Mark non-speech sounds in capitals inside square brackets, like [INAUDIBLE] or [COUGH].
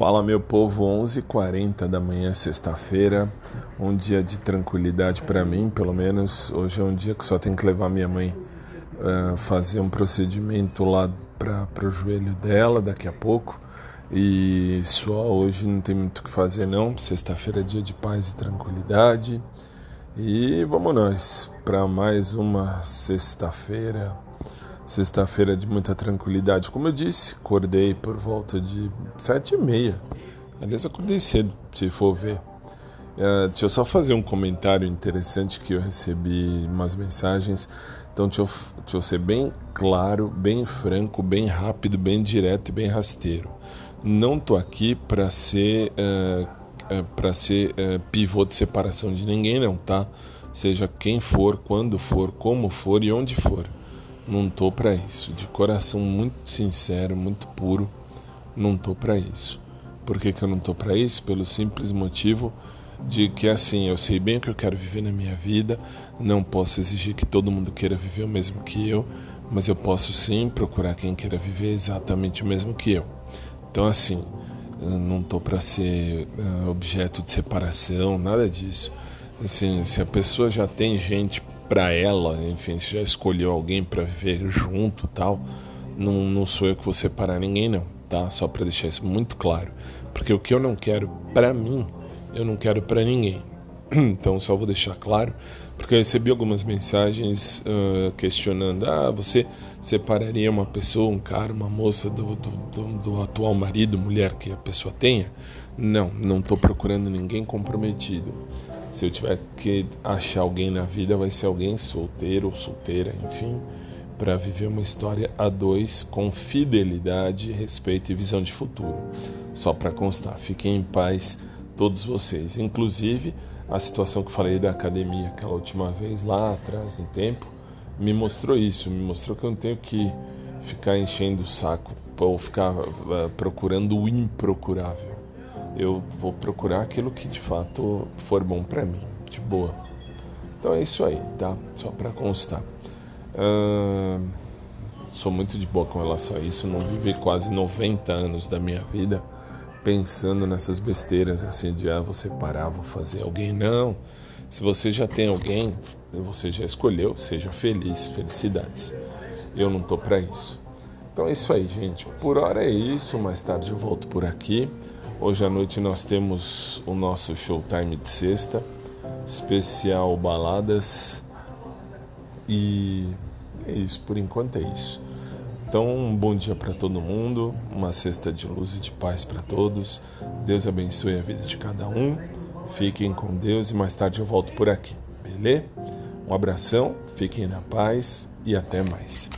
Fala meu povo, 11h40 da manhã, sexta-feira, um dia de tranquilidade para mim, pelo menos. Hoje é um dia que só tenho que levar minha mãe uh, fazer um procedimento lá para o joelho dela daqui a pouco. E só hoje não tem muito o que fazer não, sexta-feira é dia de paz e tranquilidade. E vamos nós para mais uma sexta-feira Sexta-feira de muita tranquilidade. Como eu disse, acordei por volta de sete e meia. Aliás, acordei cedo, se for ver. Uh, deixa eu só fazer um comentário interessante que eu recebi umas mensagens. Então, deixa eu, deixa eu ser bem claro, bem franco, bem rápido, bem direto e bem rasteiro. Não tô aqui para ser uh, uh, para ser pivô de separação de ninguém, não, tá? Seja quem for, quando for, como for e onde for não tô para isso. De coração muito sincero, muito puro, não tô para isso. Por que, que eu não tô para isso? Pelo simples motivo de que assim, eu sei bem o que eu quero viver na minha vida, não posso exigir que todo mundo queira viver o mesmo que eu, mas eu posso sim procurar quem queira viver exatamente o mesmo que eu. Então assim, eu não tô para ser uh, objeto de separação, nada disso. Assim, se a pessoa já tem gente para ela, enfim, se já escolheu alguém para viver junto tal, não, não sou eu que vou separar ninguém não, tá? Só para deixar isso muito claro, porque o que eu não quero para mim, eu não quero para ninguém. [CLEARS THROAT] Então só vou deixar claro, porque eu recebi algumas mensagens uh, questionando: ah, você separaria uma pessoa, um cara, uma moça do, do, do, do atual marido, mulher que a pessoa tenha? Não, não estou procurando ninguém comprometido. Se eu tiver que achar alguém na vida, vai ser alguém solteiro ou solteira, enfim, para viver uma história a dois com fidelidade, respeito e visão de futuro. Só para constar, fiquem em paz todos vocês, inclusive a situação que falei da academia aquela última vez lá atrás, um tempo, me mostrou isso, me mostrou que eu não tenho que ficar enchendo o saco ou ficar uh, procurando o improcurável eu vou procurar aquilo que de fato for bom para mim, de boa. Então é isso aí, tá? Só para constar. Uh, sou muito de boa com relação a isso. Não vivi quase 90 anos da minha vida pensando nessas besteiras assim de ah, vou separar, vou fazer alguém. Não. Se você já tem alguém, você já escolheu, seja feliz, felicidades. Eu não tô para isso. Então é isso aí, gente. Por hora é isso. Mais tarde eu volto por aqui. Hoje à noite nós temos o nosso showtime de sexta, especial baladas. E é isso, por enquanto é isso. Então, um bom dia para todo mundo, uma sexta de luz e de paz para todos. Deus abençoe a vida de cada um. Fiquem com Deus e mais tarde eu volto por aqui, beleza? Um abração, fiquem na paz e até mais.